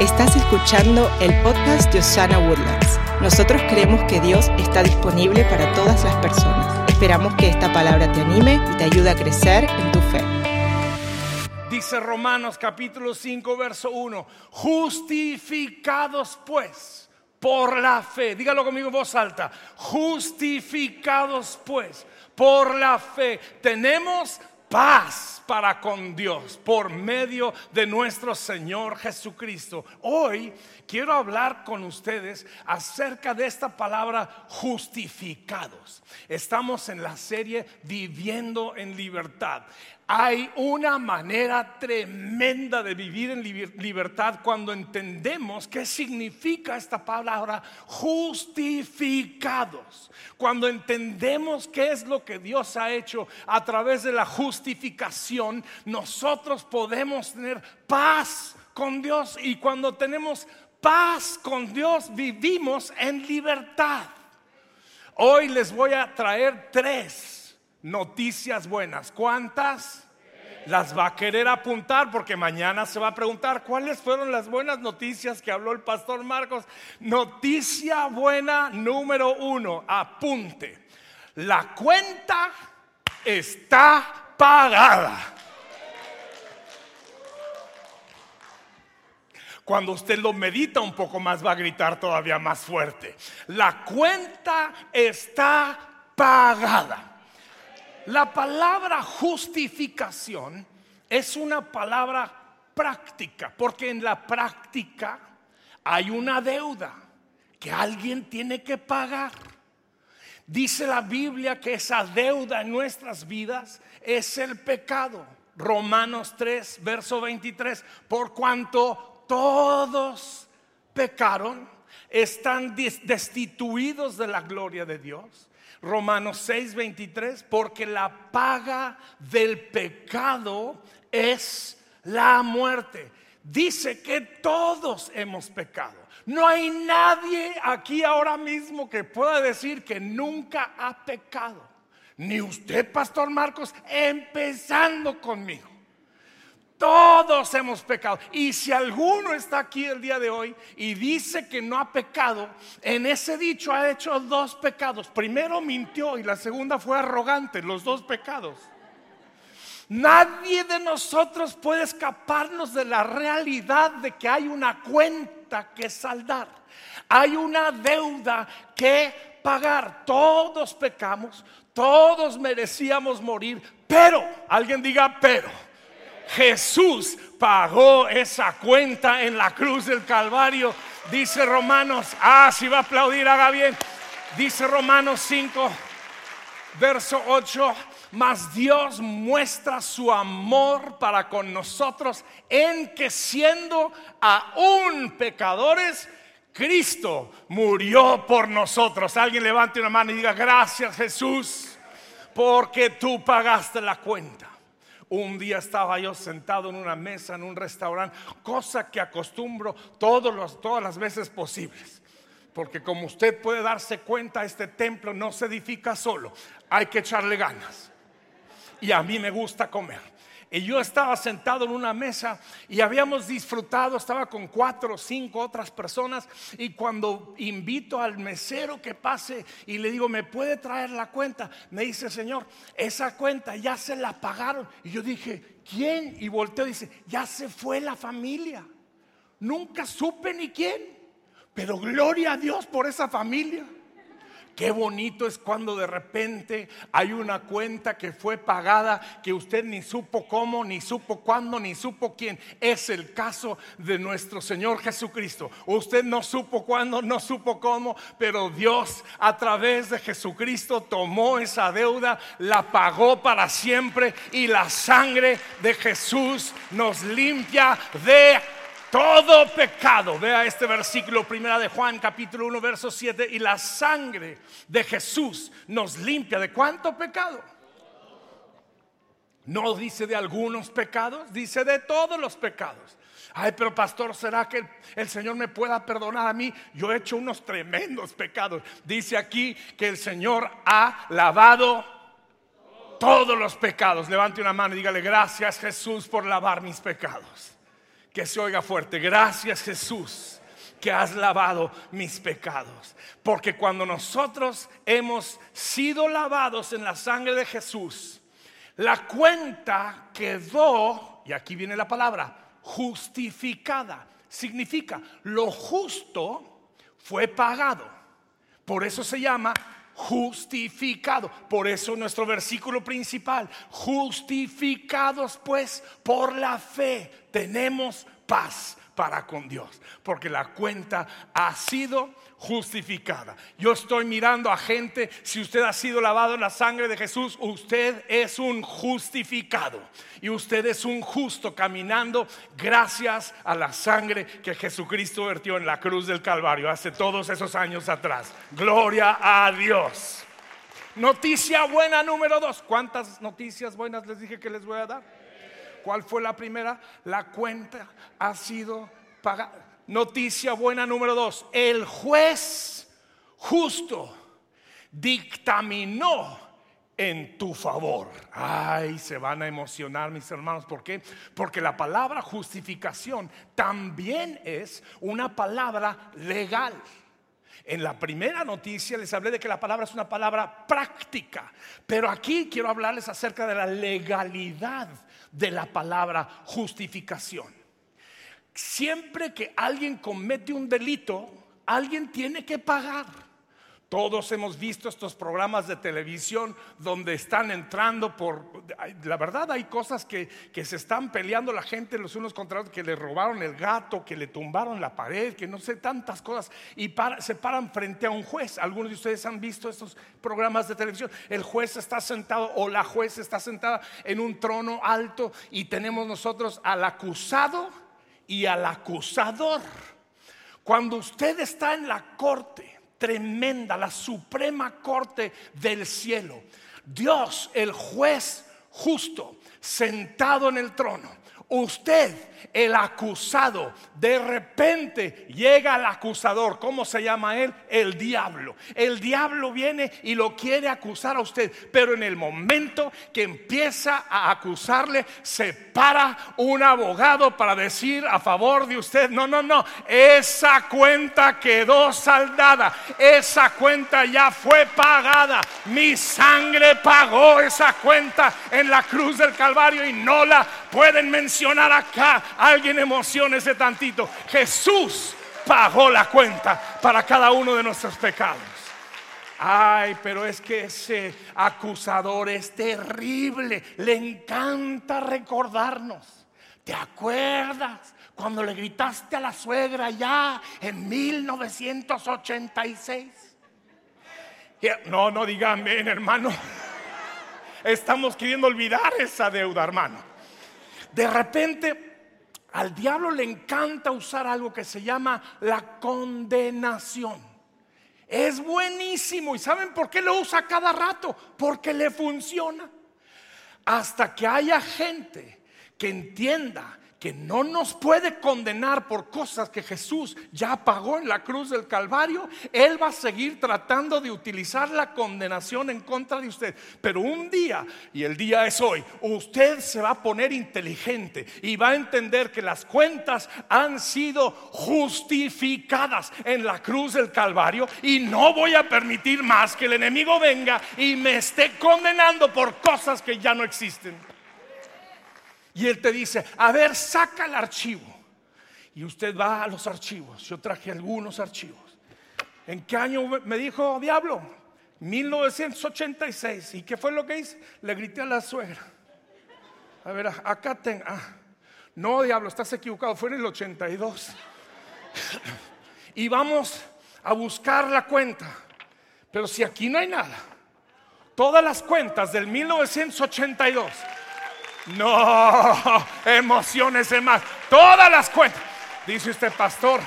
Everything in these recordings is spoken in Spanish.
Estás escuchando el podcast de Osana Woodlands. Nosotros creemos que Dios está disponible para todas las personas. Esperamos que esta palabra te anime y te ayude a crecer en tu fe. Dice Romanos capítulo 5, verso 1, justificados pues por la fe, dígalo conmigo en voz alta, justificados pues por la fe, tenemos paz para con Dios por medio de nuestro Señor Jesucristo. Hoy quiero hablar con ustedes acerca de esta palabra justificados. Estamos en la serie Viviendo en Libertad. Hay una manera tremenda de vivir en libertad cuando entendemos qué significa esta palabra justificados. Cuando entendemos qué es lo que Dios ha hecho a través de la justificación, nosotros podemos tener paz con Dios y cuando tenemos paz con Dios vivimos en libertad. Hoy les voy a traer tres noticias buenas. ¿Cuántas? Las va a querer apuntar porque mañana se va a preguntar cuáles fueron las buenas noticias que habló el pastor Marcos. Noticia buena número uno, apunte. La cuenta está pagada. Cuando usted lo medita un poco más va a gritar todavía más fuerte. La cuenta está pagada. La palabra justificación es una palabra práctica, porque en la práctica hay una deuda que alguien tiene que pagar. Dice la Biblia que esa deuda en nuestras vidas es el pecado. Romanos 3, verso 23, por cuanto todos pecaron, están destituidos de la gloria de Dios Romanos 6, 23, porque la paga del pecado es la muerte. Dice que todos hemos pecado. No hay nadie aquí ahora mismo que pueda decir que nunca ha pecado. Ni usted, Pastor Marcos, empezando conmigo. Todos hemos pecado. Y si alguno está aquí el día de hoy y dice que no ha pecado, en ese dicho ha hecho dos pecados. Primero mintió y la segunda fue arrogante, los dos pecados. Nadie de nosotros puede escaparnos de la realidad de que hay una cuenta que saldar. Hay una deuda que pagar. Todos pecamos, todos merecíamos morir, pero, alguien diga, pero Jesús pagó esa cuenta en la cruz del Calvario. Dice Romanos, ah, si va a aplaudir, haga bien. Dice Romanos 5, verso 8, mas Dios muestra su amor para con nosotros en que siendo aún pecadores, Cristo murió por nosotros. Alguien levante una mano y diga, gracias Jesús, porque tú pagaste la cuenta. Un día estaba yo sentado en una mesa en un restaurante, cosa que acostumbro todas las veces posibles. Porque como usted puede darse cuenta, este templo no se edifica solo, hay que echarle ganas. Y a mí me gusta comer. Y yo estaba sentado en una mesa y habíamos disfrutado, estaba con cuatro o cinco otras personas y cuando invito al mesero que pase y le digo, ¿me puede traer la cuenta? Me dice, Señor, esa cuenta ya se la pagaron. Y yo dije, ¿quién? Y volteo y dice, ya se fue la familia. Nunca supe ni quién, pero gloria a Dios por esa familia. Qué bonito es cuando de repente hay una cuenta que fue pagada que usted ni supo cómo, ni supo cuándo, ni supo quién. Es el caso de nuestro Señor Jesucristo. Usted no supo cuándo, no supo cómo, pero Dios a través de Jesucristo tomó esa deuda, la pagó para siempre y la sangre de Jesús nos limpia de todo pecado, vea este versículo primera de Juan capítulo 1 verso 7 y la sangre de Jesús nos limpia de cuánto pecado. No dice de algunos pecados, dice de todos los pecados. Ay, pero pastor, ¿será que el, Señor me pueda perdonar a mí? Yo he hecho unos tremendos pecados. Dice aquí que el Señor ha lavado todos los pecados. Levante una mano y dígale gracias Jesús por lavar mis pecados. Que se oiga fuerte. Gracias Jesús que has lavado mis pecados. Porque cuando nosotros hemos sido lavados en la sangre de Jesús, la cuenta quedó, y aquí viene la palabra, justificada. Significa, lo justo fue pagado. Por eso se llama justificado. Por eso nuestro versículo principal, justificados pues por la fe, tenemos paz para con Dios, porque la cuenta ha sido justificada. Yo estoy mirando a gente, si usted ha sido lavado en la sangre de Jesús, usted es un justificado y usted es un justo caminando gracias a la sangre que Jesucristo vertió en la cruz del Calvario hace todos esos años atrás. Gloria a Dios. Noticia buena número dos. ¿Cuántas noticias buenas les dije que les voy a dar? ¿Cuál fue la primera? La cuenta ha sido pagada. Noticia buena número dos. El juez justo dictaminó en tu favor. Ay, se van a emocionar mis hermanos. ¿Por qué? Porque la palabra justificación también es una palabra legal. En la primera noticia les hablé de que la palabra es una palabra práctica, pero aquí quiero hablarles acerca de la legalidad de la palabra justificación. Siempre que alguien comete un delito, alguien tiene que pagar. Todos hemos visto estos programas de televisión donde están entrando por... La verdad hay cosas que, se están peleando la gente los unos contra otros, que le robaron el gato, que le tumbaron la pared, que no sé, tantas cosas, y se paran frente a un juez. Algunos de ustedes han visto estos programas de televisión. El juez está sentado o la juez está sentada en un trono alto y tenemos nosotros al acusado y al acusador. Cuando usted está en la corte, tremenda, la suprema corte del cielo. Dios, el juez justo, sentado en el trono. Usted, el acusado, de repente llega al acusador. ¿Cómo se llama él? El diablo. El diablo viene y lo quiere acusar a usted. Pero en el momento que empieza a acusarle, se para un abogado para decir a favor de usted, no, no, no, esa cuenta quedó saldada. Esa cuenta ya fue pagada. Mi sangre pagó esa cuenta en la cruz del Calvario y no la pueden mencionar acá. Alguien emociona ese tantito. Jesús pagó la cuenta para cada uno de nuestros pecados. Ay, pero es que ese acusador es terrible. Le encanta recordarnos. ¿Te acuerdas cuando le gritaste a la suegra ya en 1986? No, no digan hermano. Estamos queriendo olvidar esa deuda, hermano. De repente, al diablo le encanta usar algo que se llama la condenación. Es buenísimo. ¿Y saben por qué lo usa cada rato? Porque le funciona. Hasta que haya gente que entienda que no nos puede condenar por cosas que Jesús ya pagó en la cruz del Calvario, Él va a seguir tratando de utilizar la condenación en contra de usted. Pero un día, y el día es hoy, usted se va a poner inteligente y va a entender que las cuentas han sido justificadas en la cruz del Calvario y no voy a permitir más que el enemigo venga y me esté condenando por cosas que ya no existen. Y él te dice, a ver, saca el archivo. Y usted va a los archivos. Yo traje algunos archivos. ¿En qué año me dijo diablo? 1986. ¿Y qué fue lo que hice? Le grité a la suegra. A ver, acá tengo. Ah, no, diablo, estás equivocado. Fue en el 82. y vamos a buscar la cuenta. Pero si aquí no hay nada, todas las cuentas del 1982 no, emociones más. Todas las cuentas. Dice usted, pastor.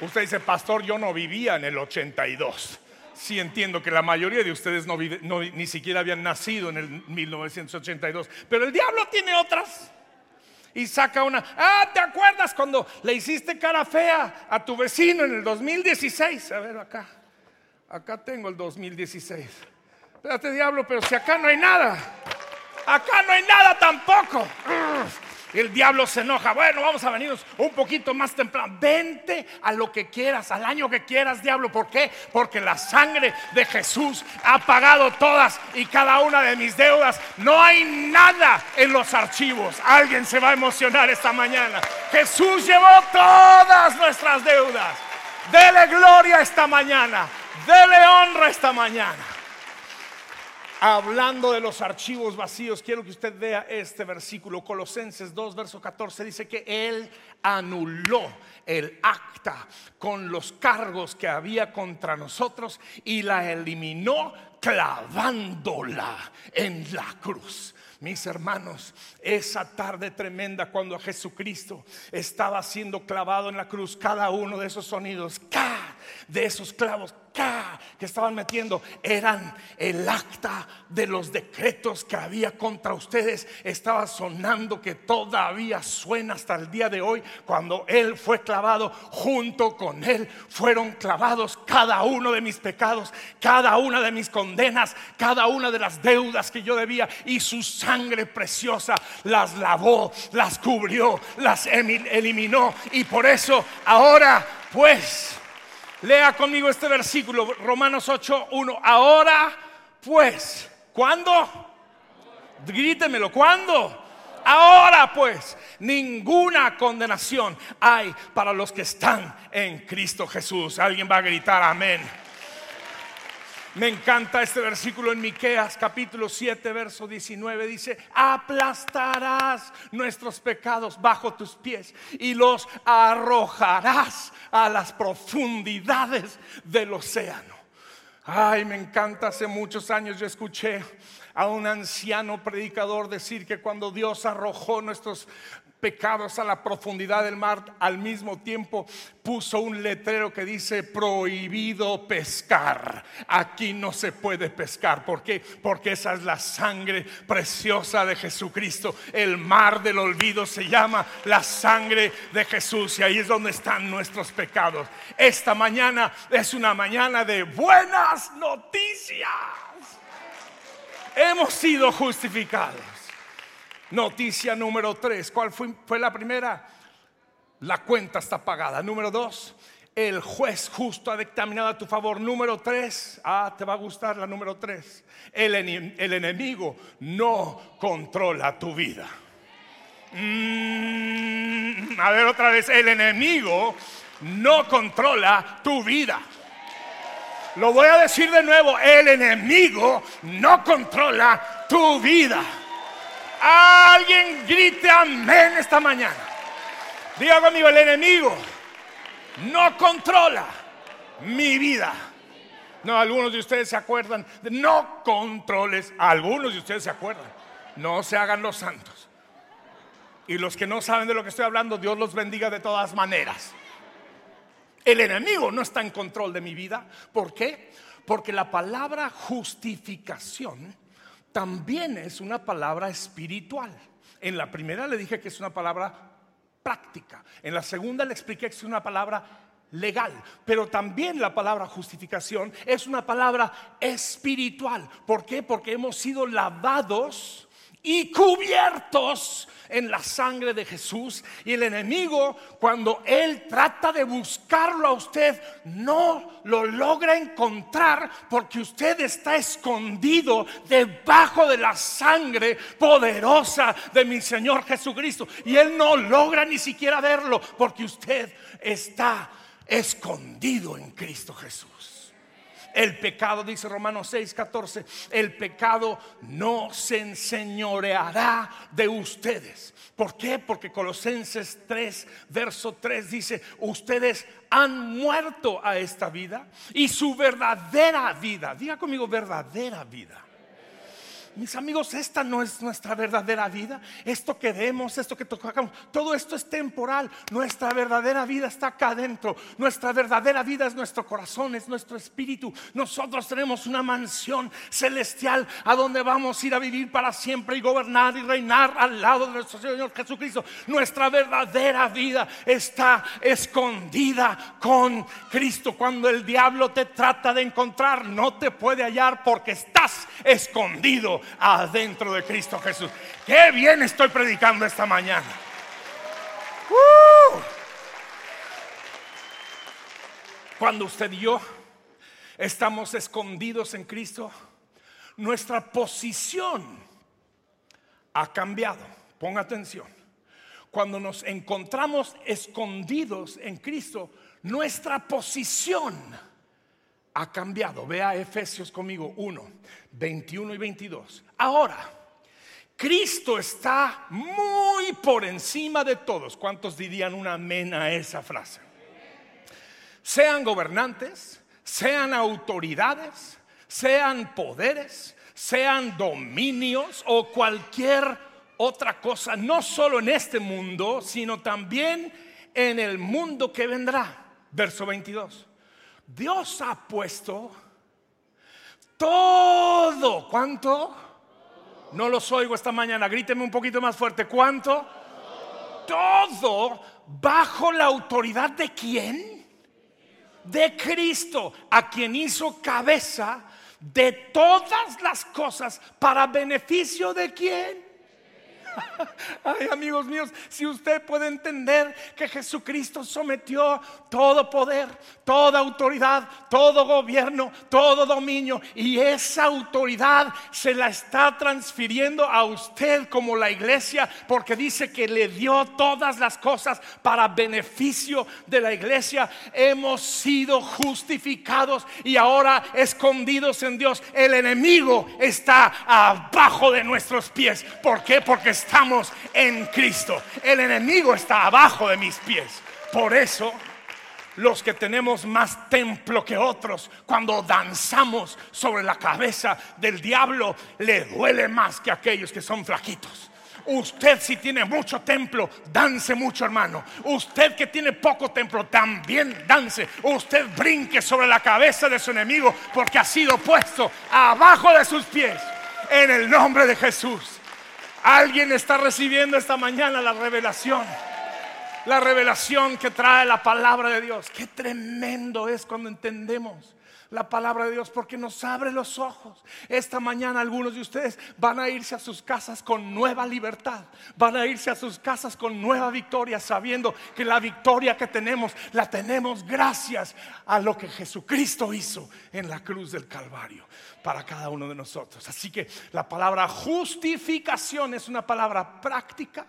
Usted dice, pastor, yo no vivía en el 82. Sí entiendo que la mayoría de ustedes no, ni siquiera habían nacido en el 1982. Pero el diablo tiene otras. Y saca una, ah, ¿te acuerdas cuando le hiciste cara fea a tu vecino en el 2016? A ver, acá, acá tengo el 2016. Espérate, diablo, pero si acá no hay nada. Acá no hay nada tampoco. El diablo se enoja. Bueno, vamos a venirnos un poquito más temprano. Vente a lo que quieras, al año que quieras, diablo. ¿Por qué? Porque la sangre de Jesús ha pagado todas y cada una de mis deudas. No hay nada en los archivos. Alguien se va a emocionar esta mañana. Jesús llevó todas nuestras deudas. Dele gloria esta mañana. Dele honra esta mañana. Hablando de los archivos vacíos, quiero que usted vea este versículo, Colosenses 2, verso 14, dice que Él anuló el acta con los cargos que había contra nosotros y la eliminó clavándola en la cruz. Mis hermanos, esa tarde tremenda cuando Jesucristo estaba siendo clavado en la cruz, cada uno de esos sonidos, de esos clavos, que estaban metiendo eran el acta de los decretos que había contra ustedes. Estaba sonando que todavía suena hasta el día de hoy. Cuando Él fue clavado, junto con Él fueron clavados cada uno de mis pecados, cada una de mis condenas, cada una de las deudas que yo debía. Y su sangre preciosa las lavó, las cubrió, las eliminó. Y por eso ahora pues Lea conmigo este versículo, Romanos 8, 1. Ahora, pues, ¿cuándo? Grítemelo, ¿cuándo? Ahora pues, ninguna condenación hay para los que están en Cristo Jesús. Alguien va a gritar amén. Me encanta este versículo en Miqueas capítulo 7 verso 19 dice, "Aplastarás nuestros pecados bajo tus pies y los arrojarás a las profundidades del océano." Ay, me encanta, hace muchos años yo escuché a un anciano predicador decir que cuando Dios arrojó nuestros pecados a la profundidad del mar, al mismo tiempo puso un letrero que dice prohibido pescar. Aquí no se puede pescar. ¿Por qué? Porque esa es la sangre preciosa de Jesucristo. El mar del olvido se llama la sangre de Jesús y ahí es donde están nuestros pecados. Esta mañana es una mañana de buenas noticias. Hemos sido justificados. Noticia número tres. ¿Cuál fue, fue la primera? La cuenta está pagada. Número dos, el juez justo ha dictaminado a tu favor. Número tres, ah, te va a gustar la número tres. El, enemigo no controla tu vida. Mm, a ver otra vez, el enemigo no controla tu vida. Lo voy a decir de nuevo, el enemigo no controla tu vida. Alguien grite amén esta mañana. Diga conmigo, el enemigo no controla mi vida. No, algunos de ustedes se acuerdan. no controles. Algunos de ustedes se acuerdan. No se hagan los santos. Y los que no saben de lo que estoy hablando, Dios los bendiga de todas maneras. El enemigo no está en control de mi vida. ¿Por qué? Porque la palabra justificación también es una palabra espiritual. En la primera le dije que es una palabra práctica. En la segunda le expliqué que es una palabra legal, pero también la palabra justificación es una palabra espiritual. ¿Por qué? Porque hemos sido lavados y cubiertos en la sangre de Jesús. Y el enemigo, cuando él trata de buscarlo a usted, no lo logra encontrar porque usted está escondido debajo de la sangre poderosa de mi Señor Jesucristo. Y él no logra ni siquiera verlo porque usted está escondido en Cristo Jesús. El pecado, dice Romanos 6, 14, el pecado no se enseñoreará de ustedes. ¿Por qué? Porque Colosenses 3, verso 3 dice, ustedes han muerto a esta vida y su verdadera vida, diga conmigo verdadera vida mis amigos, esta no es nuestra verdadera vida. Esto que vemos, esto que tocamos, todo esto es temporal. Nuestra verdadera vida está acá adentro. Nuestra verdadera vida es nuestro corazón, es nuestro espíritu. Nosotros tenemos una mansión celestial a donde vamos a ir a vivir para siempre y gobernar y reinar al lado de nuestro Señor Jesucristo. Nuestra verdadera vida está escondida con Cristo. Cuando el diablo te trata de encontrar, no te puede hallar porque estás escondido adentro de Cristo Jesús. Qué bien estoy predicando esta mañana. ¡Uh! Cuando usted y yo estamos escondidos en Cristo, nuestra posición ha cambiado. Ponga atención. Cuando nos encontramos escondidos en Cristo, nuestra posición ha cambiado. Vea Efesios conmigo 1, 21 y 22. Ahora, Cristo está muy por encima de todos. ¿Cuántos dirían un amén a esa frase? Sean gobernantes, sean autoridades, sean poderes, sean dominios o cualquier otra cosa, no solo en este mundo, sino también en el mundo que vendrá. Verso 22. Dios ha puesto todo, ¿cuánto? No los oigo esta mañana, gríteme un poquito más fuerte, ¿cuánto? Todo bajo la autoridad de quién? De Cristo, a quien hizo cabeza de todas las cosas para beneficio de quién? Ay, amigos míos, si usted puede entender que Jesucristo sometió todo poder, toda autoridad, todo gobierno, todo dominio, y esa autoridad se la está transfiriendo a usted como la iglesia, porque dice que le dio todas las cosas para beneficio de la iglesia. Hemos sido justificados y ahora escondidos en Dios. El enemigo está abajo de nuestros pies. ¿Por qué? Porque estamos en Cristo. El enemigo está abajo de mis pies. Por eso los que tenemos más templo que otros, cuando danzamos sobre la cabeza del diablo, le duele más que aquellos que son flaquitos. Usted si tiene mucho templo, dance mucho hermano. Usted que tiene poco templo, también dance. Usted brinque sobre la cabeza de su enemigo porque ha sido puesto abajo de sus pies en el nombre de Jesús. Alguien está recibiendo esta mañana la revelación. La revelación que trae la palabra de Dios. Qué tremendo es cuando entendemos la palabra de Dios porque nos abre los ojos. Esta mañana algunos de ustedes van a irse a sus casas con nueva libertad, van a irse a sus casas con nueva victoria, sabiendo que la victoria que tenemos la tenemos gracias a lo que Jesucristo hizo en la cruz del Calvario para cada uno de nosotros. Así que la palabra justificación es una palabra práctica,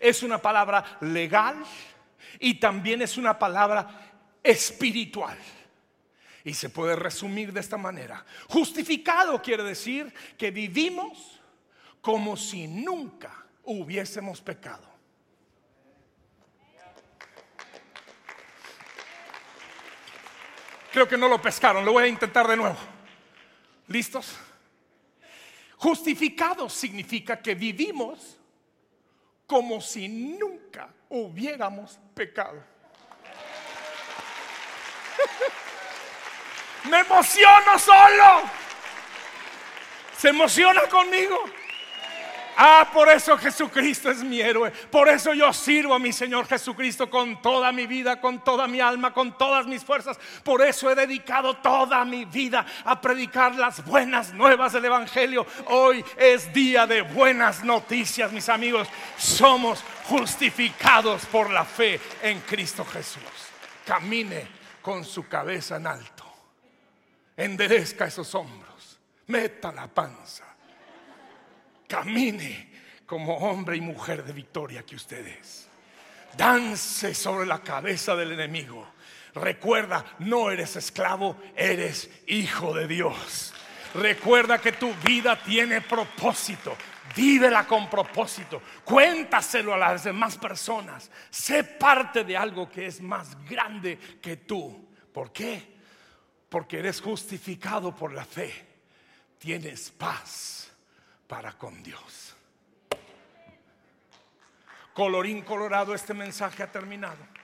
es una palabra legal y también es una palabra espiritual. Y se puede resumir de esta manera. Justificado quiere decir que vivimos como si nunca hubiésemos pecado. Creo que no lo pescaron, lo voy a intentar de nuevo. ¿Listos? Justificado significa que vivimos como si nunca hubiéramos pecado. Me emociono solo. ¿Se emociona conmigo? Ah, por eso Jesucristo es mi héroe. Por eso yo sirvo a mi Señor Jesucristo con toda mi vida, con toda mi alma, con todas mis fuerzas. Por eso he dedicado toda mi vida a predicar las buenas nuevas del Evangelio. Hoy es día de buenas noticias, mis amigos. Somos justificados por la fe en Cristo Jesús. Camine con su cabeza en alto. Enderezca esos hombros. Meta la panza camine como hombre y mujer de victoria que usted es. Dance sobre la cabeza del enemigo. Recuerda, no eres esclavo, eres hijo de Dios. Recuerda que tu vida tiene propósito. Vívela con propósito. Cuéntaselo a las demás personas. Sé parte de algo que es más grande que tú. ¿Por qué? Porque eres justificado por la fe. Tienes paz para con Dios. Colorín colorado, este mensaje ha terminado.